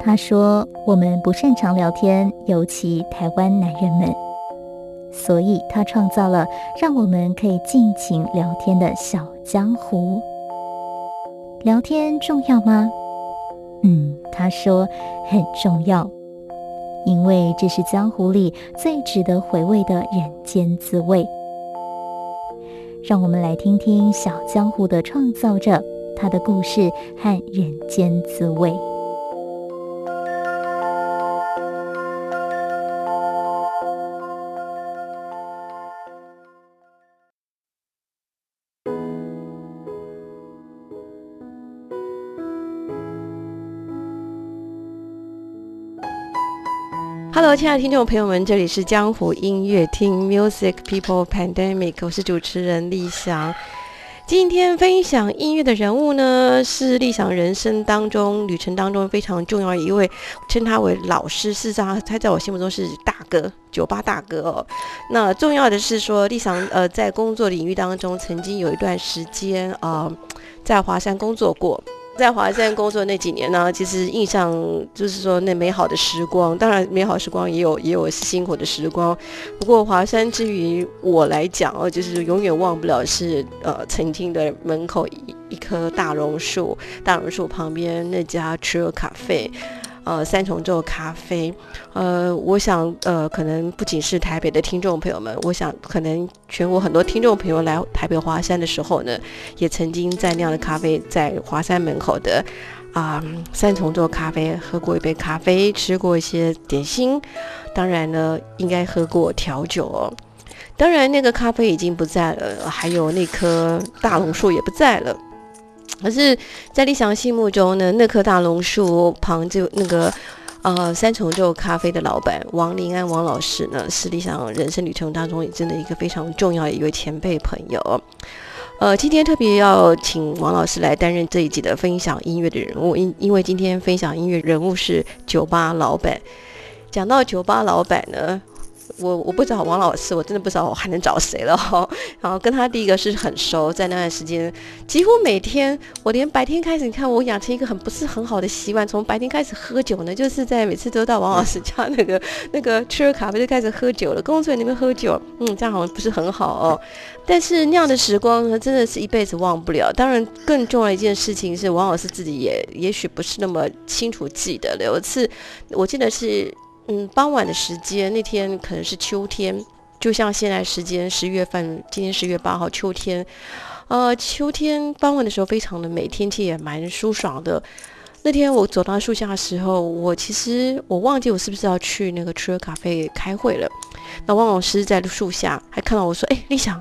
他说：“我们不擅长聊天，尤其台湾男人们，所以他创造了让我们可以尽情聊天的小江湖。聊天重要吗？嗯，他说很重要，因为这是江湖里最值得回味的人间滋味。让我们来听听小江湖的创造者他的故事和人间滋味。” Hello，亲爱的听众朋友们，这里是江湖音乐厅 Music People Pandemic，我是主持人立翔。今天分享音乐的人物呢，是立翔人生当中旅程当中非常重要一位，称他为老师。事实上，他在我心目中是大哥，酒吧大哥哦。那重要的是说，立翔呃在工作领域当中，曾经有一段时间啊，在华山工作过。在华山工作那几年呢，其实印象就是说那美好的时光，当然美好时光也有也有辛苦的时光。不过华山之于我来讲哦，就是永远忘不了是呃曾经的门口一一棵大榕树，大榕树旁边那家车咖啡。呃，三重奏咖啡，呃，我想，呃，可能不仅是台北的听众朋友们，我想，可能全国很多听众朋友来台北华山的时候呢，也曾经在那样的咖啡，在华山门口的啊三重奏咖啡喝过一杯咖啡，吃过一些点心，当然呢，应该喝过调酒哦。当然，那个咖啡已经不在了，还有那棵大榕树也不在了。可是，在李翔心目中呢，那棵大榕树旁就那个，呃，三重奏咖啡的老板王林安王老师呢，是李翔人生旅程当中真的一个非常重要的一位前辈朋友。呃，今天特别要请王老师来担任这一集的分享音乐的人物，因因为今天分享音乐人物是酒吧老板。讲到酒吧老板呢。我我不找王老师，我真的不知道我还能找谁了哈。然后跟他第一个是很熟，在那段时间，几乎每天，我连白天开始，你看我养成一个很不是很好的习惯，从白天开始喝酒呢，就是在每次都到王老师家那个那个吃了咖啡就开始喝酒了，工作那边喝酒，嗯，这样好像不是很好哦。但是那样的时光呢，真的是一辈子忘不了。当然，更重要一件事情是，王老师自己也也许不是那么清楚记得了。有一次，我记得是。嗯，傍晚的时间，那天可能是秋天，就像现在时间十月份，今天十月八号，秋天，呃，秋天傍晚的时候非常的美，天气也蛮舒爽的。那天我走到树下的时候，我其实我忘记我是不是要去那个 t r i 咖啡开会了。那汪老师在树下还看到我说：“哎，立想，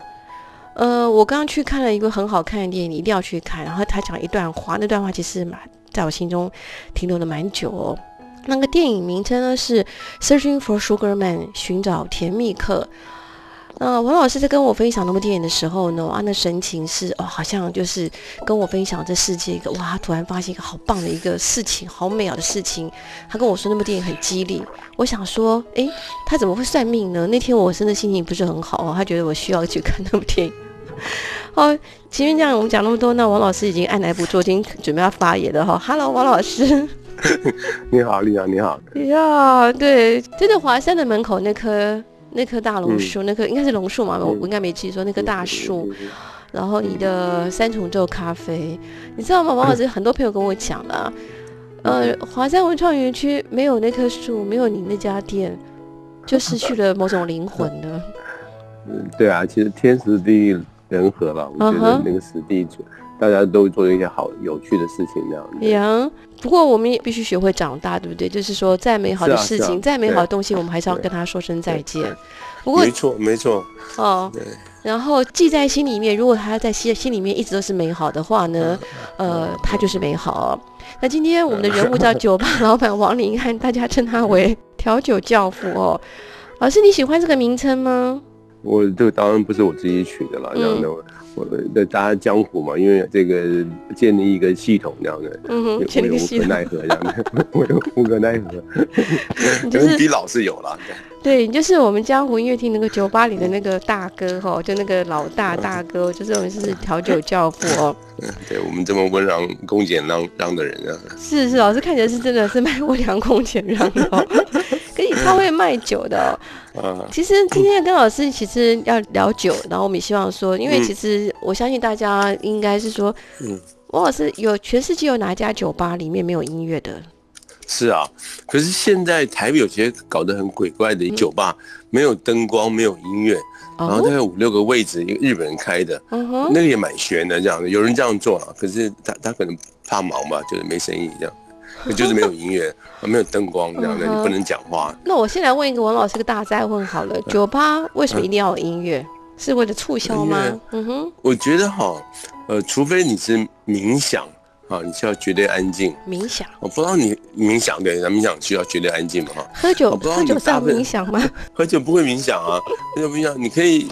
呃，我刚刚去看了一个很好看的电影，你一定要去看。”然后他讲一段话，那段话其实蛮在我心中停留了蛮久哦。那个电影名称呢是《Searching for Sugar Man》，寻找甜蜜客。那王老师在跟我分享那部电影的时候呢，啊，那神情是哦，好像就是跟我分享这世界一个哇，突然发现一个好棒的一个事情，好美好的事情。他跟我说那部电影很激励。我想说，诶，他怎么会算命呢？那天我真的心情不是很好哦，他觉得我需要去看那部电影。好，前面这样我们讲那么多，那王老师已经按耐不住，已经准备要发言了哈。Hello，王老师。你好，丽阳，你好。呀，对，就在华山的门口那棵那棵大榕树，那棵应该是榕树嘛，我我应该没记错，那棵大树。然后你的三重奏咖啡，你知道吗？王老师很多朋友跟我讲了，呃，华山文创园区没有那棵树，没有你那家店，就失去了某种灵魂了。嗯，对啊，其实天时地利人和吧，我觉得那个时地主。大家都做一些好有趣的事情，这样。呀，不过我们也必须学会长大，对不对？就是说，再美好的事情，再美好的东西，我们还是要跟他说声再见。不过，没错，没错。哦，对然后记在心里面。如果他在心心里面一直都是美好的话呢，呃，他就是美好。那今天我们的人物叫酒吧老板王林汉，大家称他为调酒教父哦。老师，你喜欢这个名称吗？我这个当然不是我自己取的了，这样的。我的大家江湖嘛，因为这个建立一个系统这样的，嗯哼，建立无可奈何这样的，我有无可奈何，就是比老是有了。对，就是我们江湖音乐厅那个酒吧里的那个大哥哈，就那个老大大哥，就是我们是调酒教父哦。对我们这么温良恭俭让让的人啊。是是，老师看起来是真的是卖温良恭俭让的。可以，他会卖酒的。嗯，其实今天跟老师其实要聊酒，然后我们也希望说，因为其实我相信大家应该是说，嗯，王老师有全世界有哪一家酒吧里面没有音乐的？是啊，可是现在台北有些搞得很鬼怪的酒吧，没有灯光，没有音乐，然后大概五六个位置，一个日本人开的，那个也蛮悬的，这样的，有人这样做啊，可是他他可能怕忙吧，就是没生意这样。就是没有音乐，没有灯光这样的，你不能讲话。那我先来问一个王老师个大灾问好了，酒吧为什么一定要有音乐？是为了促销吗？嗯哼，我觉得哈，呃，除非你是冥想啊，你需要绝对安静。冥想？我不知道你冥想对，冥想需要绝对安静嘛？哈，喝酒喝酒算冥想吗？喝酒不会冥想啊，喝酒不冥想，你可以。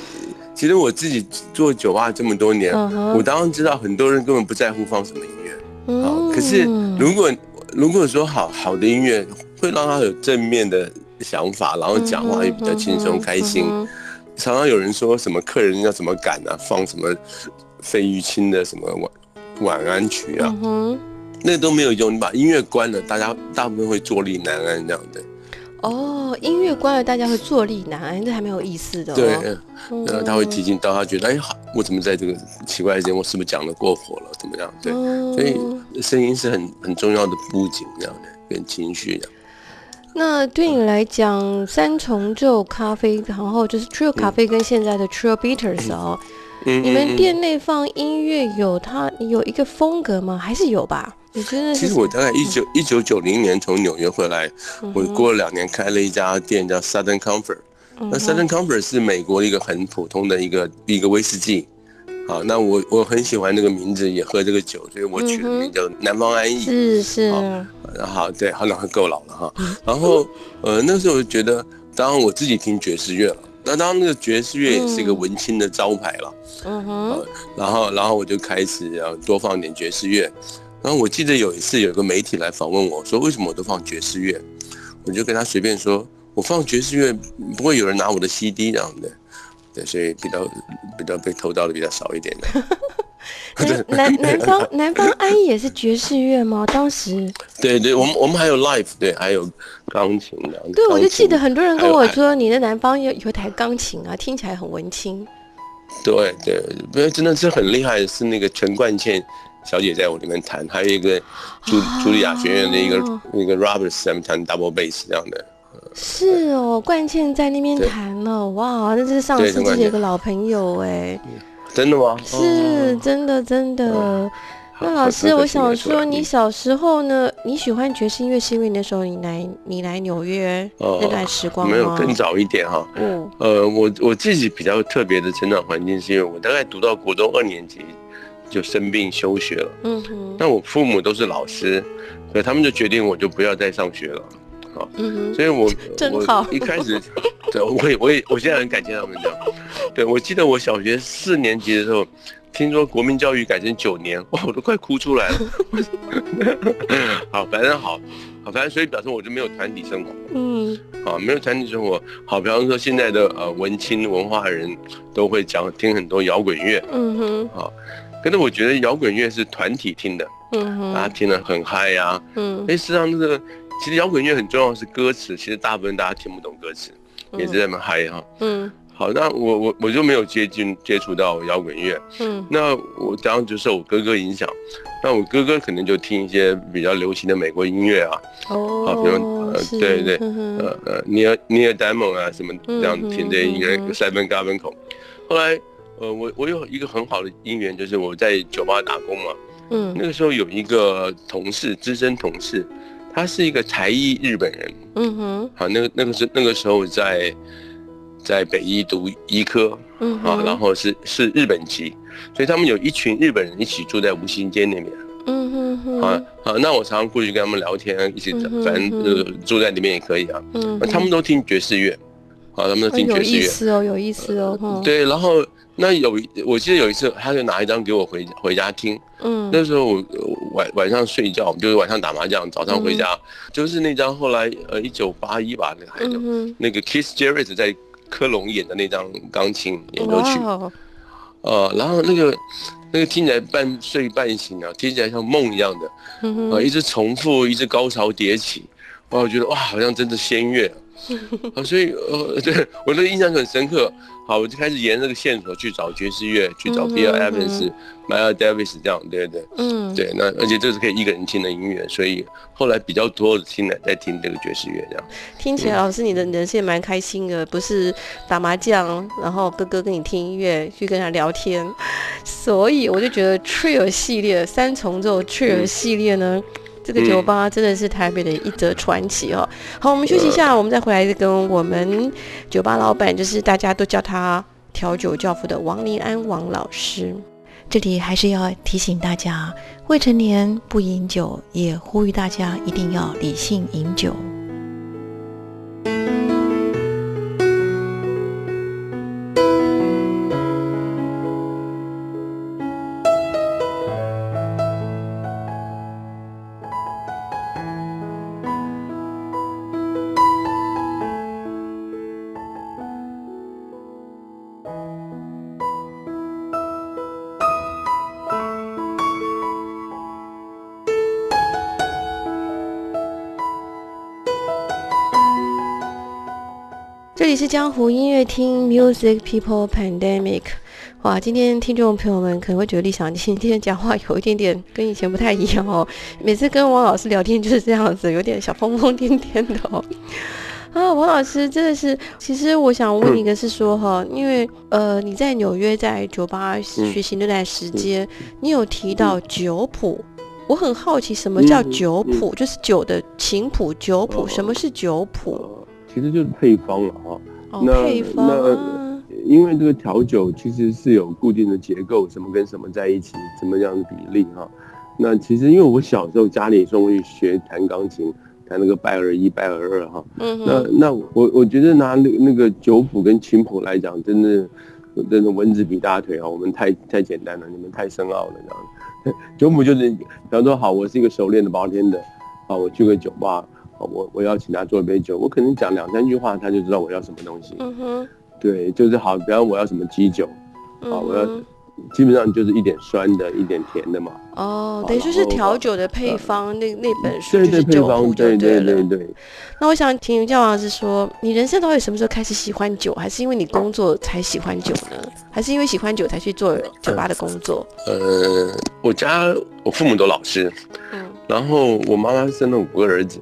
其实我自己做酒吧这么多年，我当然知道很多人根本不在乎放什么音乐啊，可是如果。如果说好好的音乐会让他有正面的想法，然后讲话也比较轻松开心。常常有人说什么客人要怎么赶啊，放什么费玉清的什么晚晚安曲啊，那都没有用。你把音乐关了，大家大部分会坐立难安这样的。哦，音乐关了，大家会坐立难安，这还蛮有意思的。对，然后他会提醒到他觉得，哎，好，我怎么在这个奇怪的时间，我是不是讲的过火了？怎么样？对，所以声音是很很重要的布景，这样的跟情绪的。那对你来讲，三重奏咖啡，然后就是 Trio 咖啡跟现在的 Trio Bitters 哦，你们店内放音乐有它有一个风格吗？还是有吧？其实我大概一九一九九零年从纽约回来，我过了两年开了一家店叫 Southern Comfort。那 Southern Comfort 是美国一个很普通的一个一个威士忌。好，那我我很喜欢这个名字，也喝这个酒，所以我取的名叫南方安逸。是是。好，对，好，那够老了哈。然后呃，那时候觉得，当然我自己听爵士乐了，那当然那个爵士乐也是一个文青的招牌了。嗯哼。然后然后我就开始要多放点爵士乐。然后我记得有一次有个媒体来访问我说为什么我都放爵士乐，我就跟他随便说，我放爵士乐不会有人拿我的 CD 这样的，对，所以比较比较被偷到的比较少一点的。南南方南方安逸也是爵士乐吗？当时？对对，我们我们还有 l i f e 对，还有钢琴的。对，我就记得很多人跟我说，你的南方有有台钢琴啊，听起来很文青。对对，不是真的是很厉害的，是那个陈冠茜。小姐在我里面弹，还有一个朱茱莉亚学院的一个那个 Robert 在弹 double bass 这样的。是哦，冠茜在那边弹了，哇，那是上次的一个老朋友哎。真的吗？是真的真的。那老师，我想说，你小时候呢，你喜欢爵士音乐是因为那时候你来你来纽约那段时光没有更早一点哈。嗯。呃，我我自己比较特别的成长环境是因为我大概读到国中二年级。就生病休学了，嗯哼，那我父母都是老师，所以他们就决定我就不要再上学了，好，嗯哼，所以我 我一开始，对，我也我也我现在很感谢他们这样，对我记得我小学四年级的时候，听说国民教育改成九年，哇，我都快哭出来了，好，反正好，好，反正所以表示我就没有团体生活，嗯，好，没有团体生活，好，比方说现在的呃文青文化人都会讲听很多摇滚乐，嗯哼，好。可是我觉得摇滚乐是团体听的，嗯，大家听得很嗨呀，嗯，哎，实际上这个其实摇滚乐很重要是歌词，其实大部分大家听不懂歌词，也是这么嗨哈，嗯，好，那我我我就没有接近接触到摇滚乐，嗯，那我当然就受我哥哥影响，那我哥哥可能就听一些比较流行的美国音乐啊，哦，好，比如呃，对对，呃呃，尼尔尼尔戴蒙啊什么这样听这些音乐，塞本嘎本口，后来。呃，我我有一个很好的姻缘，就是我在酒吧打工嘛。嗯，那个时候有一个同事，资深同事，他是一个才艺日本人。嗯哼。好，那个那个是那个时候在在北医读医科，嗯啊，然后是是日本籍，所以他们有一群日本人一起住在吴兴街那边，嗯哼哼，啊啊，那我常常过去跟他们聊天，一起反正呃住在里面也可以啊，嗯，他们都听爵士乐，啊，他们都听爵士乐，有意思哦，有意思哦，对，然后。那有，我记得有一次，他就拿一张给我回回家听。嗯，那时候我晚晚上睡觉，就是晚上打麻将，早上回家，就是那张后来呃一九八一吧，那个还有那个 Keith Jarrett 在科隆演的那张钢琴演奏曲。呃，然后那个那个听起来半睡半醒啊，听起来像梦一样的，啊，一直重复，一直高潮迭起，哇，我觉得哇，好像真的仙乐。啊，所以呃，对我的印象很深刻。好，我就开始沿这个线索去找爵士乐，去找 Bill Evans、Miles Davis 这样，对对对，嗯，对，那而且这是可以一个人听的音乐，所以后来比较多的听的在听这个爵士乐这样。听起来老师你的人生蛮开心的，不是打麻将，然后哥哥跟你听音乐，去跟他聊天，所以我就觉得 Trio 系列三重奏 Trio 系列呢。这个酒吧真的是台北的一则传奇哦。好，我们休息一下，我们再回来再跟我们酒吧老板，就是大家都叫他调酒教父的王林安王老师。这里还是要提醒大家，未成年不饮酒，也呼吁大家一定要理性饮酒。江湖音乐厅，Music People Pandemic。哇，今天听众朋友们可能会觉得立想今天讲话有一点点跟以前不太一样哦。每次跟王老师聊天就是这样子，有点小疯疯癫癫的哦。啊，王老师真的是，其实我想问一个，是说哈，因为呃你在纽约在酒吧学习那段时间，你有提到酒谱，我很好奇什么叫酒谱，就是酒的琴谱酒谱，什么是酒谱？其实就是配方了哈，那那因为这个调酒其实是有固定的结构，什么跟什么在一起，什么样的比例哈。那其实因为我小时候家里送我去学弹钢琴，弹那个拜尔一、拜尔二哈。嗯那那我我觉得拿那那个酒谱跟琴谱来讲，真的真的蚊子比大腿啊，我们太太简单了，你们太深奥了这样。酒谱就是，比方说好，我是一个熟练的包天的，啊，我去个酒吧。我我要请他做一杯酒，我可能讲两三句话，他就知道我要什么东西。嗯哼，对，就是好，比方我要什么鸡酒，啊，我要基本上就是一点酸的，一点甜的嘛。哦，等于说是调酒的配方，那那本书就是酒谱对对对对。那我想听教王是说，你人生到底什么时候开始喜欢酒，还是因为你工作才喜欢酒呢？还是因为喜欢酒才去做酒吧的工作？呃，我家我父母都老师，嗯，然后我妈妈生了五个儿子。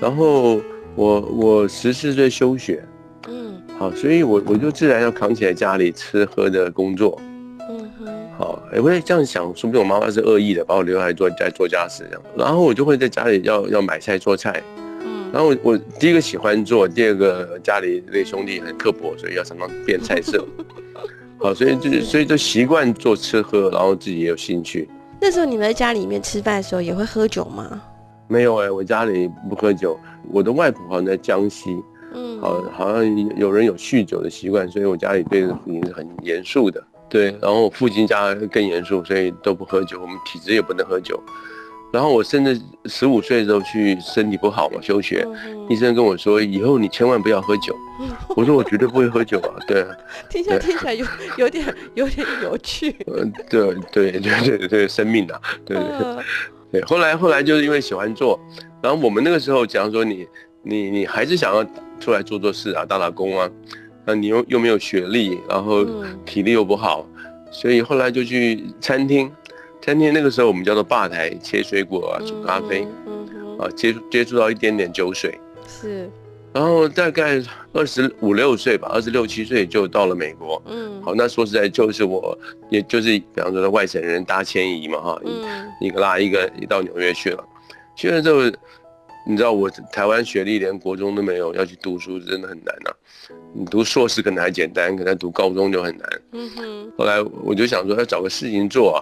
然后我我十四岁休学，嗯，好，所以我我就自然要扛起来家里吃喝的工作，嗯哼，好，也会这样想，说不定我妈妈是恶意的，把我留下来做在做家事这样，然后我就会在家里要要买菜做菜，嗯，然后我我第一个喜欢做，第二个家里那兄弟很刻薄，所以要常常变菜色，好，所以就所以就习惯做吃喝，然后自己也有兴趣。那时候你们在家里面吃饭的时候也会喝酒吗？没有哎，我家里不喝酒。我的外婆好像在江西，嗯，好，好像有人有酗酒的习惯，所以我家里对父亲是很严肃的。对，然后我父亲家更严肃，所以都不喝酒。我们体质也不能喝酒。然后我甚至十五岁的时候去身体不好嘛，休学，医生跟我说以后你千万不要喝酒。我说我绝对不会喝酒啊。对，听起来听起来有有点有点有趣。嗯，对对对对对，生命啊，对对。对，后来后来就是因为喜欢做，然后我们那个时候，假如说你你你还是想要出来做做事啊，打打工啊，那你又又没有学历，然后体力又不好，所以后来就去餐厅，餐厅那个时候我们叫做吧台，切水果啊，煮咖啡，啊接接触到一点点酒水，是。然后大概二十五六岁吧，二十六七岁就到了美国。嗯，好，那说实在就是我，也就是比方说的外省人搭迁移嘛，哈，一个拉一个，一到纽约去了。去了之后，你知道我台湾学历连国中都没有，要去读书真的很难呐。你读硕士可能还简单，可能读高中就很难。嗯哼。后来我就想说要找个事情做啊。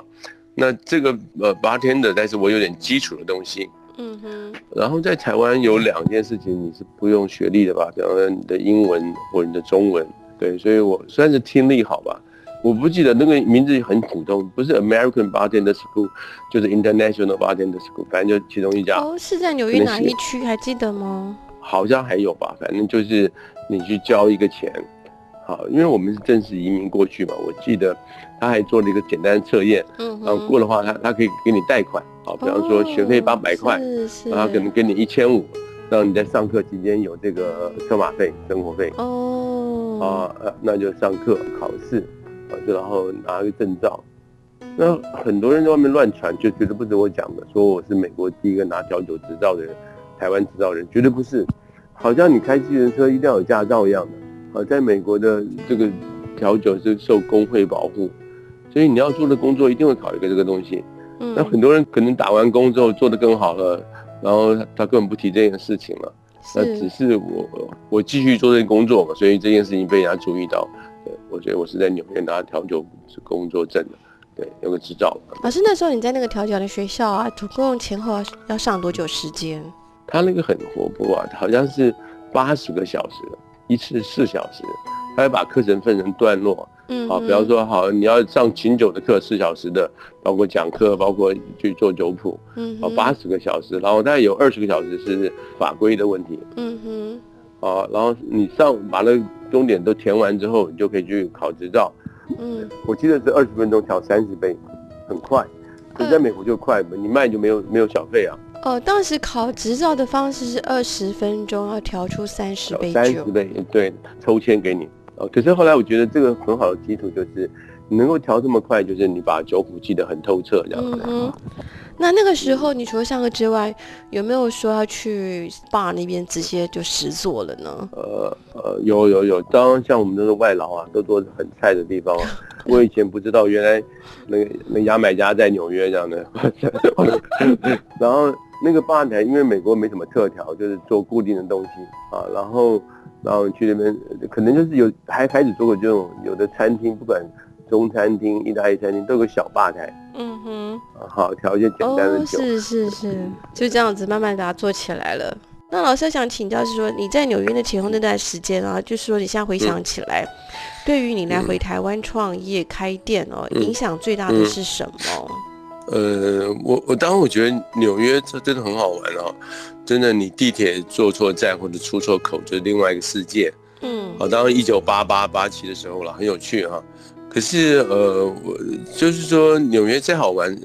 那这个呃八天的，但是我有点基础的东西。嗯哼。然后在台湾有两件事情你是不用学历的吧？比方说你的英文或者你的中文。对，所以我算是听力好吧。我不记得那个名字很普通，不是 American Bartender School，就是 International Bartender School，反正就其中一家。哦，是在纽约哪一区？还记得吗？好像还有吧，反正就是你去交一个钱，好，因为我们是正式移民过去嘛。我记得他还做了一个简单的测验，嗯，然后过的话，他他可以给你贷款，好，比方说学费八百块，然后可能给你一千五，让你在上课期间有这个车马费、生活费。哦，啊，那就上课考试。啊，就然后拿个证照，那很多人在外面乱传，就绝对不是我讲的，说我是美国第一个拿调酒执照的人，台湾执照人，绝对不是，好像你开机人车一定要有驾照一样的。啊，在美国的这个调酒是受工会保护，所以你要做的工作一定会考一个这个东西。嗯，那很多人可能打完工之后做得更好了，然后他根本不提这件事情了，那只是我我继续做这工作嘛，所以这件事情被人家注意到。我觉得我是在纽约拿调酒工作证的，对，有个执照。老师，那时候你在那个调酒的学校啊，总共前后要上多久时间？他那个很活泼啊，好像是八十个小时，一次四小时，他会把课程分成段落。嗯，好，比方说，好，你要上琴酒的课，四小时的，包括讲课，包括去做酒谱。嗯，好，八十个小时，然后大概有二十个小时是法规的问题。嗯哼。啊，然后你上把那终点都填完之后，你就可以去考执照。嗯，我记得是二十分钟调三十倍，很快。可在美国就快，你卖就没有没有小费啊。哦，当时考执照的方式是二十分钟要调出三十杯三十杯，对，抽签给你。哦，可是后来我觉得这个很好的基础就是，你能够调这么快，就是你把酒谱记得很透彻，这样子。那那个时候，你除了上课之外，有没有说要去 bar 那边直接就实做了呢？呃呃，有有有，当像我们都是外劳啊，都做很菜的地方。我以前不知道，原来那个那牙买加在纽约这样的。然后那个吧台，因为美国没什么特调，就是做固定的东西啊。然后然后去那边，可能就是有还开始做过这种有的餐厅，不管。中餐厅、意大利餐厅都有个小吧台，嗯哼，好调一些简单的酒，是是是，就这样子慢慢把它做起来了。那老师想请教是说，你在纽约的前后那段时间啊，就是说你现在回想起来，对于你来回台湾创业开店哦，影响最大的是什么？呃，我我当然我觉得纽约这真的很好玩哦，真的你地铁坐错站或者出错口就是另外一个世界，嗯，好，当然一九八八八七的时候了，很有趣哈。可是，呃，我就是说，纽约再好玩，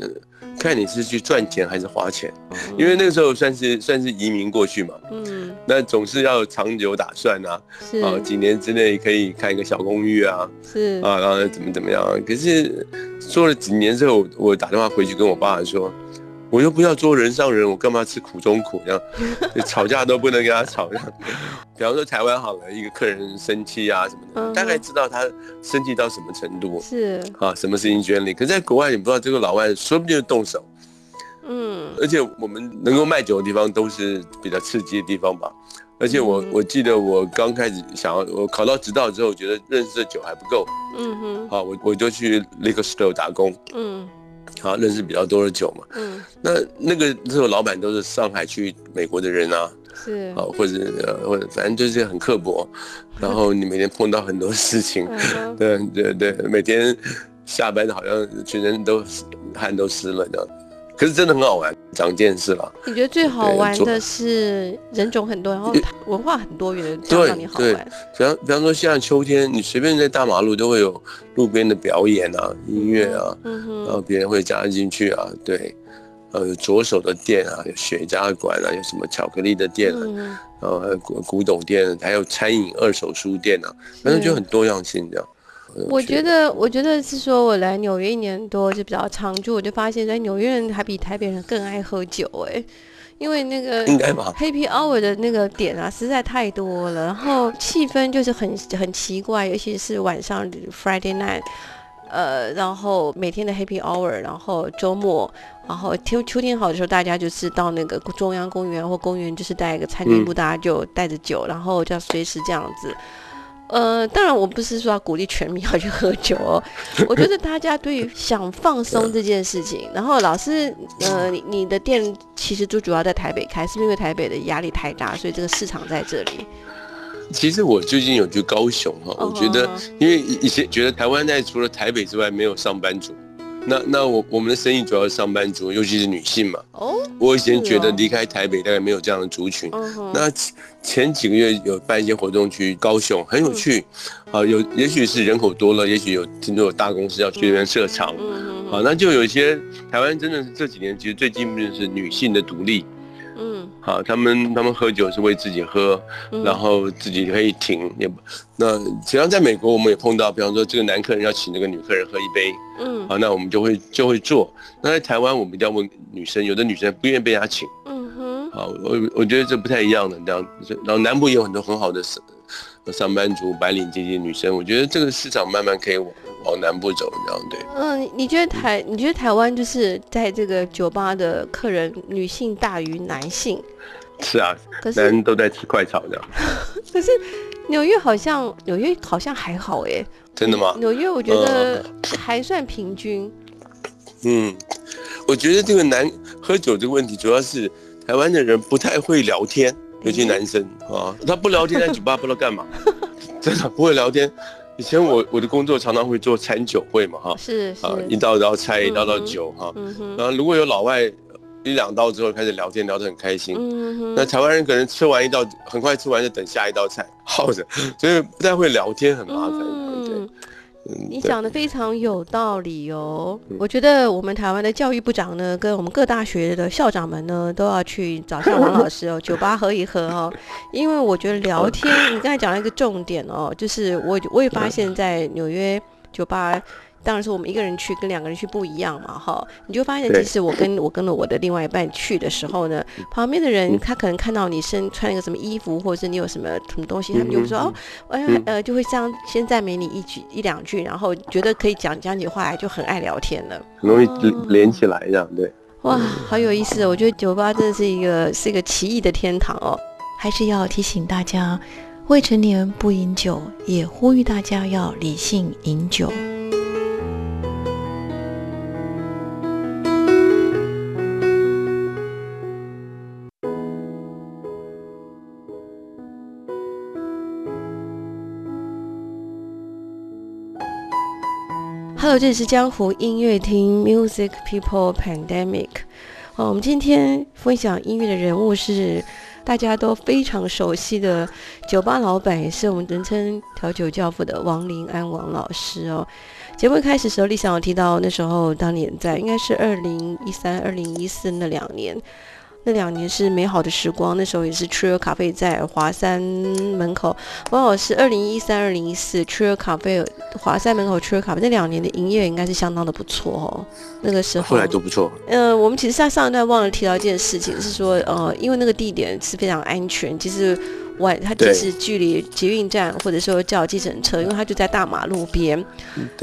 看你是去赚钱还是花钱，因为那个时候算是算是移民过去嘛，嗯，那总是要长久打算啊，啊，几年之内可以开一个小公寓啊，是啊，然后怎么怎么样？可是做了几年之后，我打电话回去跟我爸爸说。我又不要做人上人，我干嘛吃苦中苦？这 样吵架都不能跟他吵。这样，比方说台湾好了，一个客人生气啊什么的，大概知道他生气到什么程度。是啊，什么事情捐力？可在国外，你不知道这个老外说不定就动手。嗯，而且我们能够卖酒的地方都是比较刺激的地方吧。而且我我记得我刚开始想要我考到执照之后，觉得认识的酒还不够。嗯哼，好，我我就去 liquor store 打工。嗯。好，认识比较多的酒嘛。嗯，那那个时候老板都是上海去美国的人啊，是，啊或者呃或者反正就是很刻薄，然后你每天碰到很多事情，对对对，每天下班好像全身都汗都湿了这样。可是真的很好玩，长见识了。你觉得最好玩的是人种很多，然后文化很多元的，让你好玩。比方比方说，现在秋天，你随便在大马路都会有路边的表演啊，音乐啊，然后别人会加进去啊，对，呃，有左手的店啊，有雪茄馆啊，有什么巧克力的店啊，然后还有古古董店，还有餐饮二手书店啊，反正就很多样性这样。我觉得，我觉得是说，我来纽约一年多就比较常住，我就发现，在纽约人还比台北人更爱喝酒，哎，因为那个 Happy Hour 的那个点啊，实在太多了，然后气氛就是很很奇怪，尤其是晚上 Friday night，呃，然后每天的 Happy Hour，然后周末，然后秋秋天好的时候，大家就是到那个中央公园或公园，就是带一个餐厅布，大家就带着酒，然后就要随时这样子。呃，当然我不是说要鼓励全民要去喝酒哦，我觉得大家对于想放松这件事情，然后老师，呃，你你的店其实就主要在台北开，是不是因为台北的压力太大，所以这个市场在这里？其实我最近有去高雄哈，我觉得因为以前觉得台湾在除了台北之外没有上班族。那那我我们的生意主要是上班族，尤其是女性嘛。哦。我以前觉得离开台北大概没有这样的族群。那前几个月有办一些活动去高雄，很有趣。啊，有也许是人口多了，也许有听说有大公司要去那边设厂。嗯好，那就有一些台湾真的是这几年其实最进步的是女性的独立。嗯，好，他们他们喝酒是为自己喝，然后自己可以停，也那实际上在美国我们也碰到，比方说这个男客人要请那个女客人喝一杯，嗯，好，那我们就会就会做。那在台湾我们一定要问女生，有的女生不愿意被他请，嗯哼，好，我我觉得这不太一样的这样，然后南部也有很多很好的上上班族白领阶级女生，我觉得这个市场慢慢可以往。往南部走，这样对。嗯，你觉得台？你觉得台湾就是在这个酒吧的客人，女性大于男性？是啊，可是人都在吃快炒这样。可是纽约好像纽约好像还好哎。真的吗？纽约我觉得还算平均。嗯，我觉得这个男喝酒这个问题，主要是台湾的人不太会聊天，尤其男生啊，他不聊天在酒吧不知道干嘛，真的不会聊天。以前我我的工作常常会做餐酒会嘛哈，是啊，一道一道菜，一道道酒哈，然后如果有老外一两道之后开始聊天，聊得很开心，那台湾人可能吃完一道，很快吃完就等下一道菜 耗着，所以不太会聊天，很麻烦。你讲的非常有道理哦，我觉得我们台湾的教育部长呢，跟我们各大学的校长们呢，都要去找下王老师哦，酒吧喝一喝哦，因为我觉得聊天，你刚才讲了一个重点哦，就是我我也发现，在纽约酒吧。当然是我们一个人去跟两个人去不一样嘛，哈，你就发现其实我跟我跟了我的另外一半去的时候呢，旁边的人他可能看到你身穿一个什么衣服，或者是你有什么什么东西，他们就会说哦，哎呃，就会这样先赞美你一句一两句，然后觉得可以讲讲几话来，就很爱聊天了，很容易连起来这样，对。哇，好有意思！我觉得酒吧真的是一个是一个奇异的天堂哦，还是要提醒大家，未成年不饮酒，也呼吁大家要理性饮酒。Hello，这里是江湖音乐厅 Music People Pandemic。哦，我们今天分享音乐的人物是大家都非常熟悉的酒吧老板，也是我们人称调酒教父的王林安王老师哦。节目开始时候，李想有提到那时候当年在应该是二零一三、二零一四那两年。那两年是美好的时光，那时候也是 Trio 咖啡在华山门口。刚好是，二零一三、二零一四 Trio 咖啡华山门口 Trio 咖啡那两年的营业应该是相当的不错哦。那个时候后来都不错。呃，我们其实在上一段忘了提到一件事情，是说呃，因为那个地点是非常安全，其实。外，它即使距离捷运站，或者说叫计程车，因为它就在大马路边，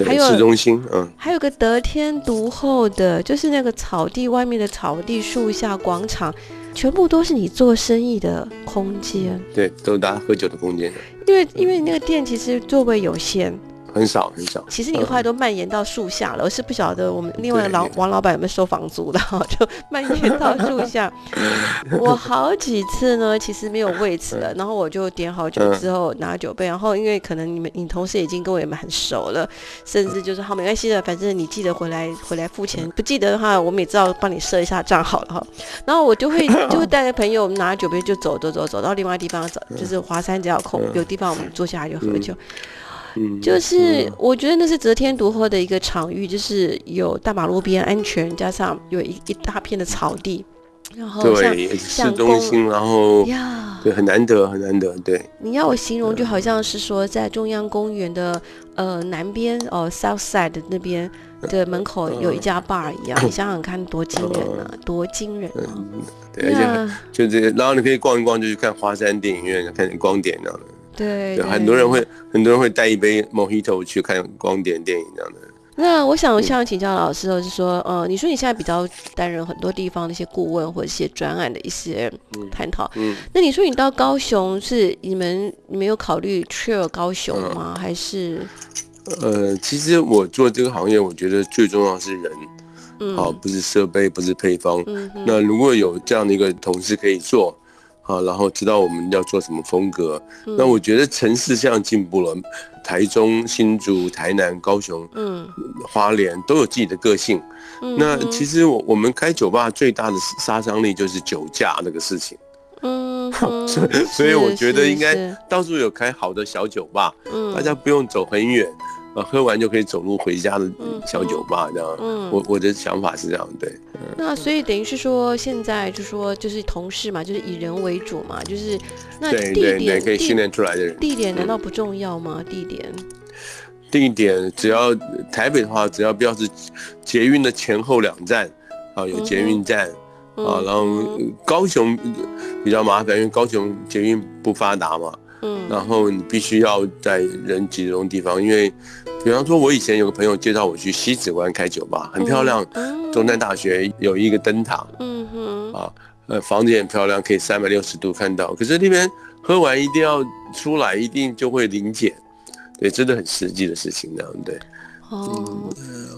还有市中心，嗯，还有个得天独厚的，就是那个草地外面的草地、树下、广场，全部都是你做生意的空间，对，都是大家喝酒的空间。因为因为那个店其实座位有限。很少很少，其实你后来都蔓延到树下了，我是不晓得我们另外的老 王老板有没有收房租的哈，就蔓延到树下。我好几次呢，其实没有位置了，然后我就点好酒之后拿酒杯，然后因为可能你们你同事已经跟我也蛮熟了，甚至就是好没关系的，反正你记得回来回来付钱，不记得的话我们也知道帮你设一下账好了哈。然后我就会就会带着朋友拿酒杯就走走走走到另外地方走，就是华山只要空有地方我们坐下来就喝酒。就是我觉得那是得天独厚的一个场域，就是有大马路边安全，加上有一一大片的草地，然后对市中心，然后呀，对很难得很难得，对。你要我形容，就好像是说在中央公园的呃南边哦 South Side 那边的门口有一家 bar 一样，你想想看多惊人啊，多惊人啊！对，而且就这些，然后你可以逛一逛，就去看华山电影院，看光点那样的。对，很多人会很多人会带一杯 Mojito 去看光点电影这样的。那我想向请教老师，就是说，呃，你说你现在比较担任很多地方的一些顾问或者一些专案的一些探讨，嗯，那你说你到高雄是你们你们有考虑 Trail 高雄吗？还是？呃，其实我做这个行业，我觉得最重要是人，好，不是设备，不是配方。那如果有这样的一个同事可以做，好，然后知道我们要做什么风格，那我觉得城市这样进步了，台中、新竹、台南、高雄，嗯，花莲都有自己的个性。那其实我我们开酒吧最大的杀伤力就是酒驾那个事情。嗯，所以所以我觉得应该到处有开好的小酒吧，嗯，大家不用走很远。喝完就可以走路回家的小酒吧，这样。嗯，我我的想法是这样，对。那所以等于是说，现在就说就是同事嘛，就是以人为主嘛，就是那地点可以训练出来的人。地点难道不重要吗？地点？地点只要台北的话，只要不要是捷运的前后两站，啊，有捷运站啊，然后高雄比较麻烦，因为高雄捷运不发达嘛。嗯，然后你必须要在人集中地方，因为，比方说，我以前有个朋友介绍我去西子湾开酒吧，很漂亮。中山大学有一个灯塔，嗯哼，啊，呃，房子也很漂亮，可以三百六十度看到。可是那边喝完一定要出来，一定就会临检，对，真的很实际的事情，这样对。哦，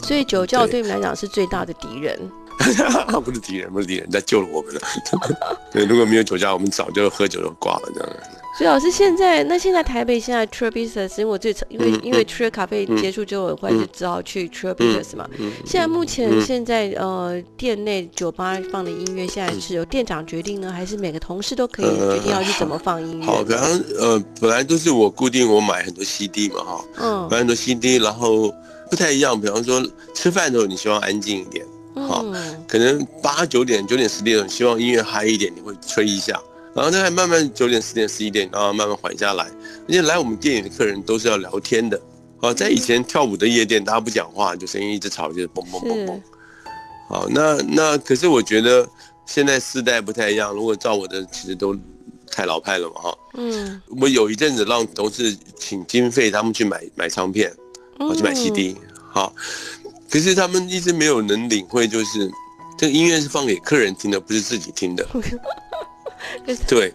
所以酒窖对你们来讲是最大的敌人。不是敌人，不是敌人，在救了我们了。对，如果没有酒窖，我们早就喝酒就挂了，这样。所以老师，现在那现在台北现在 Business，因为我最因为因为 True 咖啡结束之后，我会就只好去 Business 嘛。现在目前现在呃店内酒吧放的音乐，现在是由店长决定呢，还是每个同事都可以决定要去怎么放音乐？好，比方呃本来都是我固定我买很多 CD 嘛哈，嗯，买很多 CD，然后不太一样。比方说吃饭的时候你希望安静一点，好，可能八九点九点十点希望音乐嗨一点，你会吹一下。然后再慢慢九点十点十一点，然后慢慢缓下来。而且来我们店里的客人都是要聊天的。好，在以前跳舞的夜店，大家不讲话，就声音一直吵，就是嘣嘣嘣嘣。好，那那可是我觉得现在世代不太一样。如果照我的，其实都太老派了嘛，哈。嗯。我有一阵子让同事请经费，他们去买买唱片，啊去买 CD。好，可是他们一直没有能领会，就是这个音乐是放给客人听的，不是自己听的。对，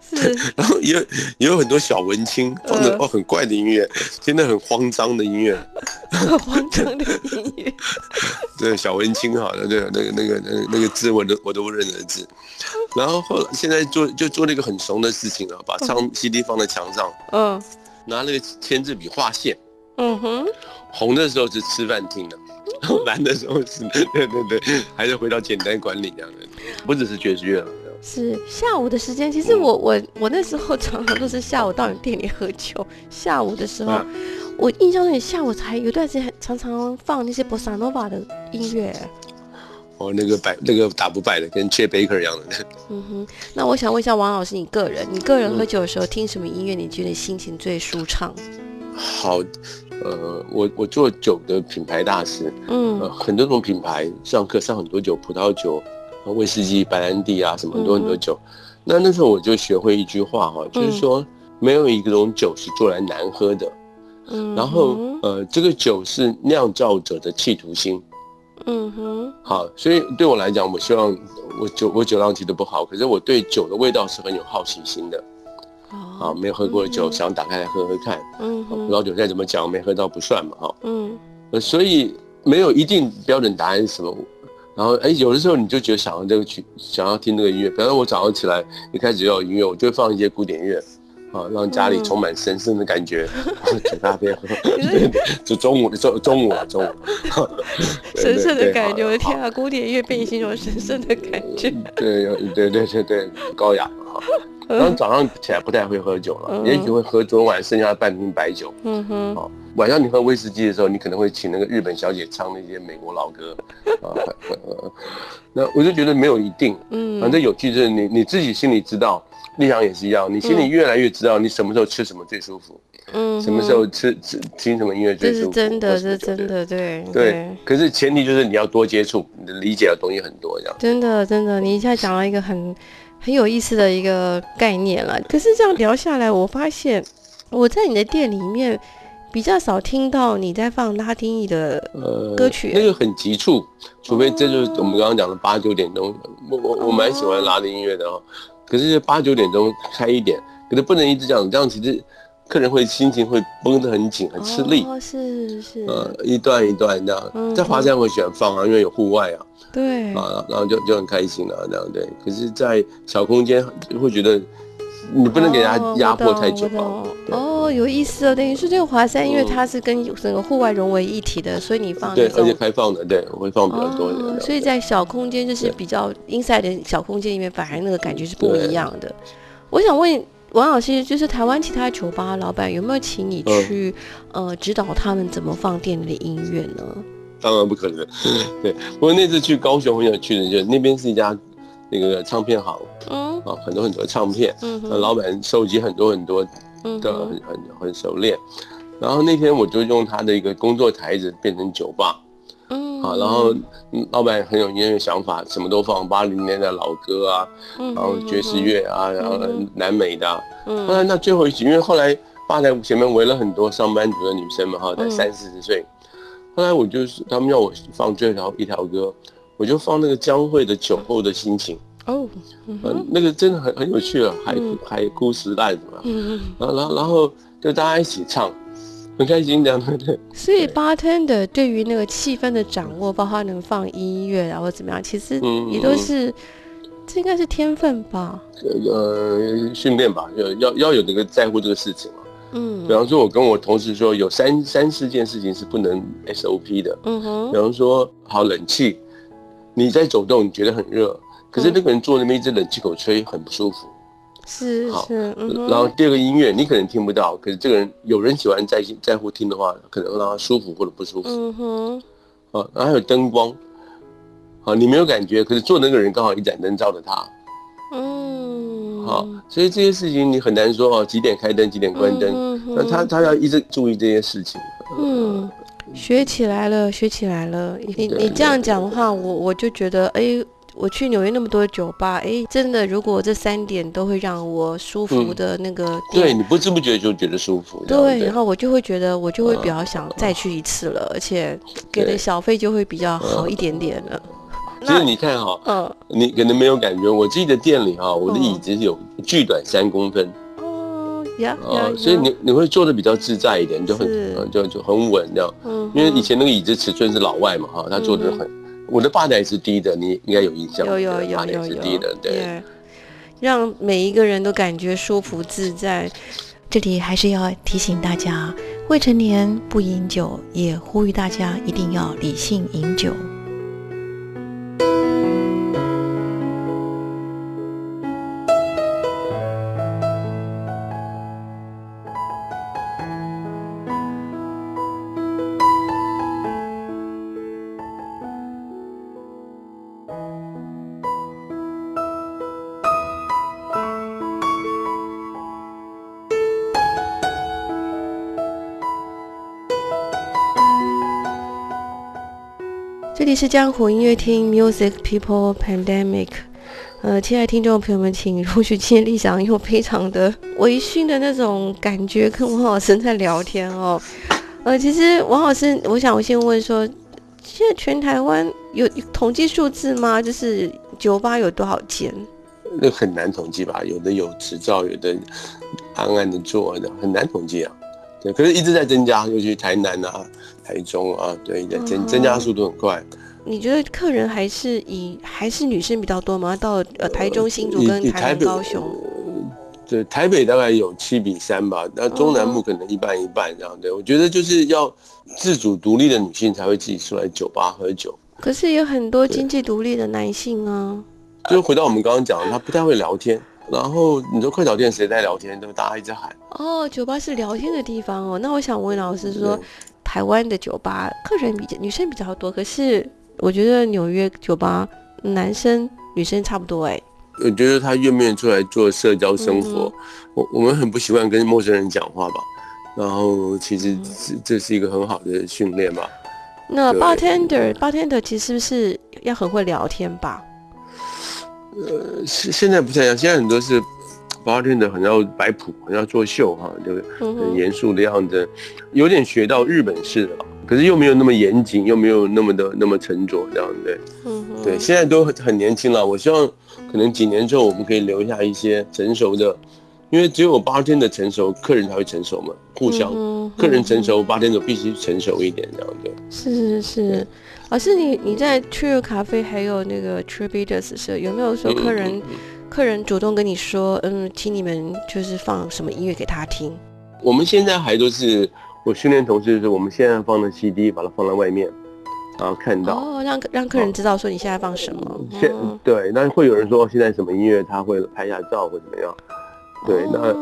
是，然后也有也有很多小文青放的哦很怪的音乐，真的很慌张的音乐，慌张的音乐，对小文青哈，对那个那个那那个字我都我都不认得字，然后后来现在做就做了一个很怂的事情啊，把唱 CD 放在墙上，嗯，拿那个签字笔画线，嗯哼，红的时候是吃饭听的，蓝的时候是对对对，还是回到简单管理这样的，不只是爵士乐了。是下午的时间，其实我我我那时候常常都是下午到你店里喝酒。下午的时候，我印象中你下午才有段时间常常放那些波萨诺瓦的音乐。哦，那个百那个打不败的，跟 J Baker 一样的。嗯哼，那我想问一下王老师，你个人，你个人喝酒的时候听什么音乐？你觉得心情最舒畅？好，呃，我我做酒的品牌大师，嗯，很多种品牌上课上很多酒，葡萄酒。威士忌、白兰地啊，什么很多很多酒。那那时候我就学会一句话哈，就是说没有一种酒是做来难喝的。嗯。然后呃，这个酒是酿造者的企图心。嗯哼。好，所以对我来讲，我希望我酒我酒量其实不好，可是我对酒的味道是很有好奇心的。哦。啊，没有喝过的酒，想打开来喝喝看。嗯。葡萄酒再怎么讲，没喝到不算嘛，哈。嗯。呃，所以没有一定标准答案是什么。然后，哎，有的时候你就觉得想要这个曲，想要听这个音乐。比方说，我早上起来一开始要有音乐，我就会放一些古典乐，啊，让家里充满神圣的感觉。煮咖啡喝，就中午，中中午，中午，神圣的感觉。我的天啊，古典乐被你形容神圣的感觉。对，对，对，对，对，高雅。然后早上起来不太会喝酒了，也许会喝昨晚剩下的半瓶白酒。嗯哼。好，晚上你喝威士忌的时候，你可能会请那个日本小姐唱那些美国老歌。啊，那我就觉得没有一定。嗯。反正有趣就是你你自己心里知道，立场也是一样，你心里越来越知道你什么时候吃什么最舒服。嗯。什么时候吃吃听什么音乐最舒服？这是真的，是真的，对。对。可是前提就是你要多接触，你的理解的东西很多，这样。真的，真的，你一下讲了一个很。很有意思的一个概念了。可是这样聊下来，我发现我在你的店里面比较少听到你在放拉丁语的歌曲，那个很急促，除非这就是我们刚刚讲的八九点钟，我我我蛮喜欢拉丁音乐的哦。可是八九点钟开一点，可是不能一直这样，这样其实客人会心情会绷得很紧，很吃力。哦，是是。呃，一段一段这样，在华山我喜欢放啊，因为有户外啊。对。啊，然后就就很开心了，这样对。可是，在小空间会觉得。你不能给他压迫太久哦，有意思哦，等于是这个华山，因为它是跟整个户外融为一体的，所以你放对，而且开放的，对，我会放比较多的。所以在小空间就是比较 inside 的小空间里面，反而那个感觉是不一样的。我想问王老师，就是台湾其他酒吧老板有没有请你去呃指导他们怎么放店里的音乐呢？当然不可能。对我那次去高雄，很想去的，就那边是一家。那个唱片行，嗯，啊，很多很多唱片，嗯，老板收集很多很多的，很很很熟练。然后那天我就用他的一个工作台子变成酒吧，嗯，啊，然后老板很有音乐想法，什么都放八零年的老歌啊，然后爵士乐啊，然后南美的，嗯，后来那最后一集，因为后来吧台前面围了很多上班族的女生嘛，哈，才三四十岁，后来我就是他们要我放最后一条歌。我就放那个江蕙的酒后的心情哦，嗯，那个真的很很有趣啊，海海枯石烂什么，嗯嗯，然后然后然后就大家一起唱，很开心这样对。所以 bartender 对于那个气氛的掌握，包括能放音乐啊或怎么样，其实也都是，这应该是天分吧？呃，训练吧，要要要有那个在乎这个事情嘛。嗯，比方说，我跟我同事说，有三三四件事情是不能 SOP 的。嗯哼，比方说，好冷气。你在走动，你觉得很热，可是那个人坐那边一直冷气口吹，很不舒服。是是，然后第二个音乐你可能听不到，可是这个人有人喜欢在在乎听的话，可能让他舒服或者不舒服。嗯哼。啊，然后还有灯光，啊，你没有感觉，可是坐那个人刚好一盏灯照着他。嗯。好，所以这些事情你很难说哦，几点开灯，几点关灯，那他他要一直注意这些事情。嗯。学起来了，学起来了。你你这样讲的话，我我就觉得，哎，我去纽约那么多酒吧，哎，真的，如果这三点都会让我舒服的那个，对，你不知不觉就觉得舒服。对，然后我就会觉得，我就会比较想再去一次了，而且给的小费就会比较好一点点了。其实你看哈，嗯，你可能没有感觉，我自己的店里哈，我的椅子有巨短三公分。啊，所以你你会坐的比较自在一点，就很就就很稳这样。嗯，因为以前那个椅子尺寸是老外嘛，哈，他坐的很。我的吧台是低的，你应该有印象。有有有有有。是低的，对。让每一个人都感觉舒服自在。这里还是要提醒大家，未成年不饮酒，也呼吁大家一定要理性饮酒。是江湖音乐厅，Music People Pandemic。呃，亲爱的听众朋友们，请容许今天立想用非常的微醺的那种感觉跟王老师在聊天哦。呃，其实王老师，我想我先问说，现在全台湾有统计数字吗？就是酒吧有多少间？那很难统计吧？有的有执照，有的暗暗的做的，很难统计啊。对，可是一直在增加，尤其台南啊。台中啊，对，增增加速度很快。你觉得客人还是以还是女生比较多吗？到呃台中新竹跟台北高雄，对，台北大概有七比三吧，那中南部可能一半一半这样。对，我觉得就是要自主独立的女性才会自己出来酒吧喝酒。可是有很多经济独立的男性啊。就回到我们刚刚讲，他不太会聊天。然后你说快炒店谁在聊天？都大家一直喊。哦，酒吧是聊天的地方哦。那我想问老师说。台湾的酒吧客人比女生比较多，可是我觉得纽约酒吧男生女生差不多哎。我觉得他愿不愿意出来做社交生活，我我们很不习惯跟陌生人讲话吧。然后其实这这是一个很好的训练吧。那 bartender bartender 其实是不是要很会聊天吧？呃，现现在不太一样，现在很多是 bartender 很要摆谱，很要作秀哈，就很严肃的样子，有点学到日本式的，可是又没有那么严谨，又没有那么的那么沉着这样对。嗯对，现在都很很年轻了，我希望可能几年之后我们可以留下一些成熟的，因为只有 bartender 成熟，客人才会成熟嘛，互相，客人成熟，bartender 必须成熟一点这样对。是是是。老师，你你在咖啡还有那个 Tributers 是有没有说客人客人主动跟你说，嗯，请你们就是放什么音乐给他听？我们现在还都是我训练同事，是我们现在放的 CD，把它放在外面，然后看到哦，让让客人知道说你现在放什么。现对，那会有人说现在什么音乐，他会拍下照或怎么样？对，那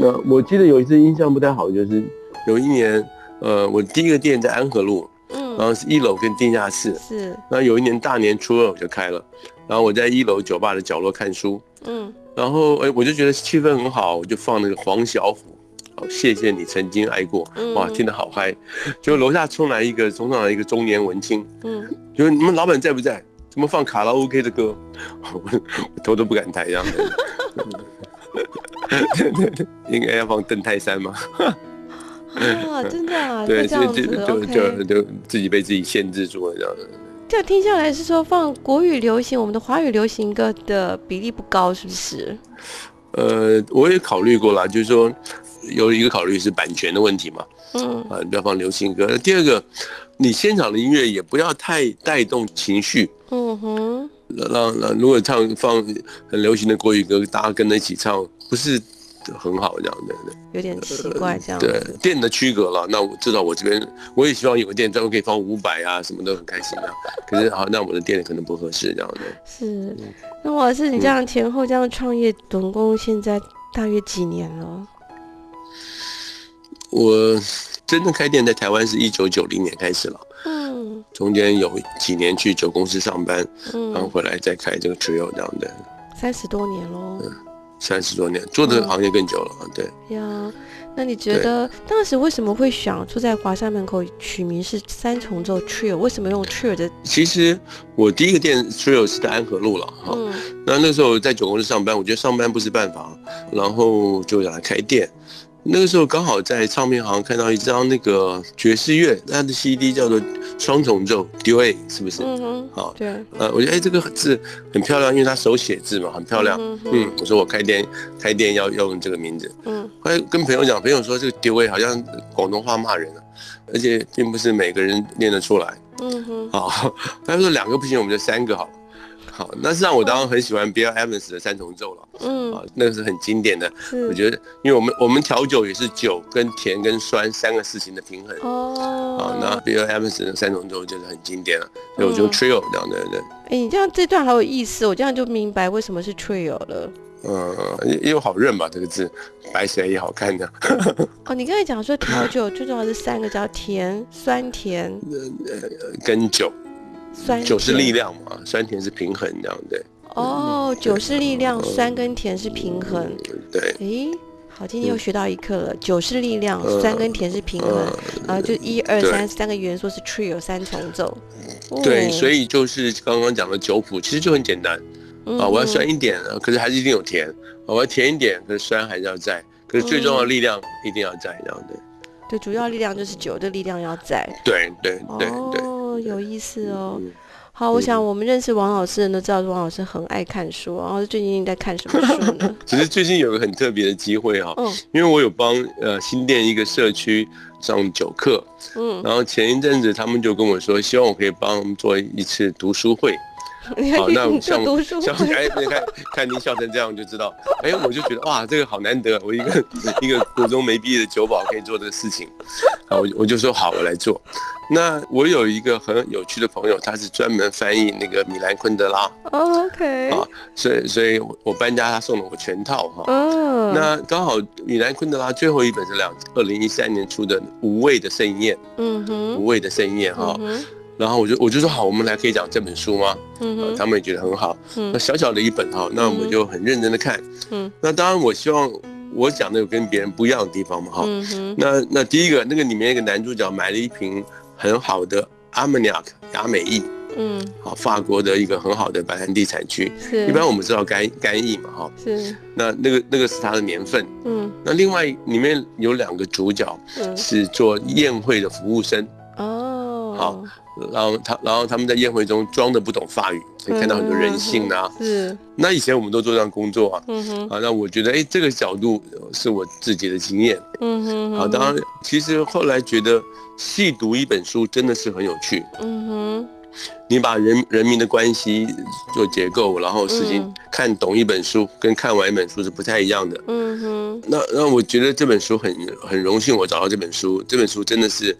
那我记得有一次印象不太好，就是有一年，呃，我第一个店在安和路。嗯然后是一楼跟地下室，是。然后有一年大年初二我就开了，然后我在一楼酒吧的角落看书，嗯。然后哎，我就觉得气氛很好，我就放那个黄小琥，哦，谢谢你曾经爱过，哇，听得好嗨。结果楼下冲来一个，冲上来一个中年文青，嗯，就你们老板在不在？怎么放卡拉 OK 的歌？我头都不敢抬，这样子。对对对，应该要放邓泰山吗？啊，真的啊，对，这样子就就就自己被自己限制住了这样子。这样听下来是说放国语流行，我们的华语流行歌的比例不高，是不是？呃，我也考虑过了，就是说有一个考虑是版权的问题嘛，嗯，啊，不要放流行歌。第二个，你现场的音乐也不要太带动情绪，嗯哼，让让如果唱放很流行的国语歌，大家跟着一起唱，不是。很好，这样的，有点奇怪，这样对店的区隔了。那我知道我这边，我也希望有个店专门可以放五百啊，什么都很开心啊。可是好，那我的店可能不合适这样的。是，那我是你这样前后这样创业，总共现在大约几年了？我真正开店在台湾是一九九零年开始了，嗯，中间有几年去酒公司上班，嗯，然后回来再开这个 trio 这样的，三十多年喽。嗯三十多年做这个行业更久了，对呀。那你觉得当时为什么会想住在华山门口取名是三重奏 Trio？为什么用 Trio 的？其实我第一个店 Trio 是在安和路了哈。那那时候在酒公司上班，我觉得上班不是办法，然后就想来开店。那个时候刚好在唱片行看到一张那个爵士乐，它的 CD 叫做双重奏 Duet，是不是？嗯哼。好，对。呃，我觉得哎这个字很漂亮，因为他手写字嘛，很漂亮。嗯。我说我开店开店要要用这个名字。嗯。后来跟朋友讲，朋友说这个 Duet 好像广东话骂人啊，而且并不是每个人念得出来。嗯哼。好，他说两个不行，我们就三个好了。好，那是让我当然很喜欢 Bill Evans 的三重奏了。嗯，啊，那个是很经典的。我觉得，因为我们我们调酒也是酒跟甜跟酸三个事情的平衡。哦。啊，那 Bill Evans 的三重奏就是很经典了。所以我就 Trio 这样的人。哎，你这样这段好有意思，我这样就明白为什么是 Trio 了。嗯，因为好认吧，这个字白起来也好看的。哦，你刚才讲说调酒最重要是三个，叫甜、酸、甜。呃，跟酒。酒是力量嘛，酸甜是平衡这样对。哦，酒是力量，酸跟甜是平衡。对。诶，好，今天又学到一课了。酒是力量，酸跟甜是平衡，然后就一二三三个元素是 trio 三重奏。对，所以就是刚刚讲的酒谱其实就很简单啊，我要酸一点，可是还是一定有甜；我要甜一点，可是酸还是要在，可是最重要的力量一定要在这样对。对，主要力量就是酒的力量要在。对对对对。有意思哦，好，我想我们认识王老师的人都知道，王老师很爱看书，然后最近在看什么书呢？只是最近有个很特别的机会哈，嗯，因为我有帮呃新店一个社区上九课，嗯，然后前一阵子他们就跟我说，希望我可以帮他们做一次读书会。好，那像像哎，你看看您笑成这样就知道，哎，我就觉得哇，这个好难得，我一个一个国中没毕业的酒保可以做这个事情，啊，我我就说好，我来做。那我有一个很有趣的朋友，他是专门翻译那个米兰昆德拉，OK，啊，所以所以我搬家，他送了我全套哈。嗯，那刚好米兰昆德拉最后一本是两二零一三年出的《无畏的盛宴》，嗯哼，无畏的盛宴哈。然后我就我就说好，我们来可以讲这本书吗？嗯他们也觉得很好。嗯，那小小的一本哈，那我们就很认真的看。嗯，那当然我希望我讲的有跟别人不一样的地方嘛哈。那那第一个那个里面一个男主角买了一瓶很好的阿玛尼亚雅美意。嗯，好，法国的一个很好的白兰地产区。是，一般我们知道干干邑嘛，哈。是。那那个那个是它的年份。嗯。那另外里面有两个主角，是做宴会的服务生。哦。好。然后他，然后他们在宴会中装的不懂法语，可以看到很多人性啊。是。那以前我们都做这样工作啊。嗯哼。啊，那我觉得，哎，这个角度是我自己的经验。嗯哼。啊，当然，其实后来觉得细读一本书真的是很有趣。嗯哼。你把人人民的关系做结构，然后事情看懂一本书，跟看完一本书是不太一样的。嗯哼。那那我觉得这本书很很荣幸，我找到这本书。这本书真的是。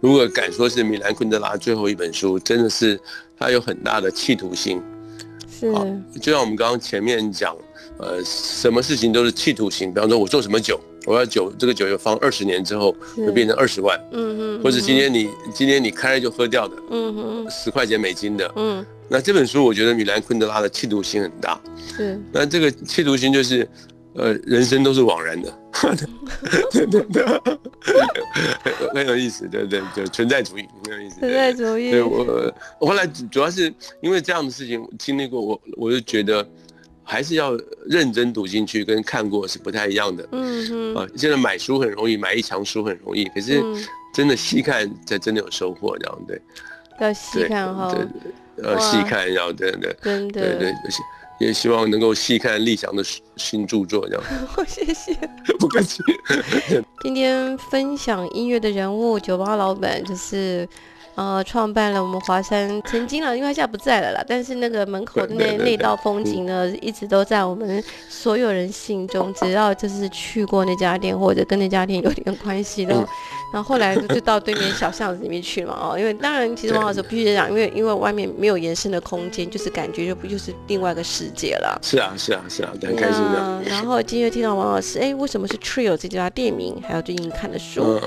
如果敢说是米兰昆德拉最后一本书，真的是他有很大的企图心。是，就像我们刚刚前面讲，呃，什么事情都是企图心。比方说，我做什么酒，我要酒，这个酒要放二十年之后就变成二十万。嗯嗯。或者今天你今天你开了就喝掉的。嗯哼。十块钱美金的。嗯。那这本书我觉得米兰昆德拉的企图心很大。是。那这个企图心就是。呃，人生都是枉然的，对对对，很有意思，对对就，存在主义很有意思，存在主义。对我，后来主要是因为这样的事情经历过，我我就觉得还是要认真读进去，跟看过是不太一样的。嗯嗯。啊，现在买书很容易，买一墙书很容易，可是真的细看才真的有收获，这样对。要细看哈。对，要细看，要真的。真的。对对。也希望能够细看立翔的新著作，这样。谢谢，不客气。今天分享音乐的人物，酒吧老板就是。呃，创办了我们华山，曾经了，因为他现在不在了啦。但是那个门口的那那道风景呢，一直都在我们所有人心中。只要就是去过那家店，或者跟那家店有点关系的，然后后来就到对面小巷子里面去了嘛。哦，因为当然，其实王老师必须讲，因为因为外面没有延伸的空间，就是感觉就不就是另外一个世界了。是啊，是啊，是啊，很开心的。然后今天听到王老师，哎，为什么是 Trio 这家店名？还有最近看的书。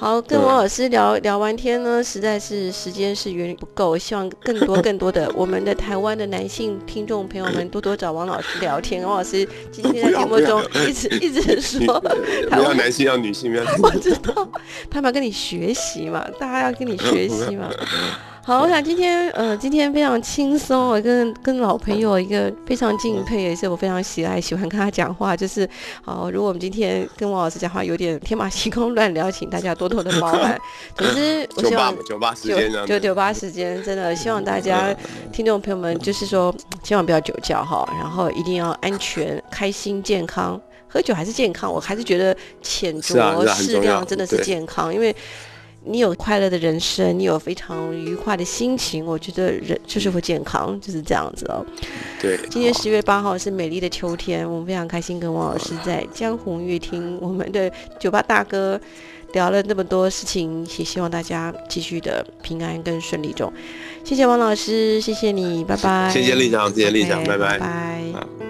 好，跟王老师聊聊完天呢，实在是时间是远远不够。希望更多更多的我们的台湾的男性听众朋友们多多找王老师聊天。王老师今天在节目中 一直一直说，台湾男性要女性，我知道，他们要跟你学习嘛，大家要跟你学习嘛。好，我想今天，呃，今天非常轻松，我跟跟老朋友一个非常敬佩，也是我非常喜爱、喜欢跟他讲话。就是，好，如果我们今天跟王老师讲话有点天马行空、乱聊，请大家多多的包涵。总之，我希望九八时间，九九八时间，真的希望大家听众朋友们，就是说，千万不要酒驾哈，然后一定要安全、开心、健康。喝酒还是健康，我还是觉得浅酌适量真的是健康，因为。你有快乐的人生，你有非常愉快的心情，我觉得人就是会健康，就是这样子哦。对，今天十月八号是美丽的秋天，我们非常开心跟王老师在江湖乐厅，我们的酒吧大哥聊了那么多事情，也希望大家继续的平安跟顺利中。谢谢王老师，谢谢你，拜拜。谢谢立强，谢谢立长，拜拜。拜。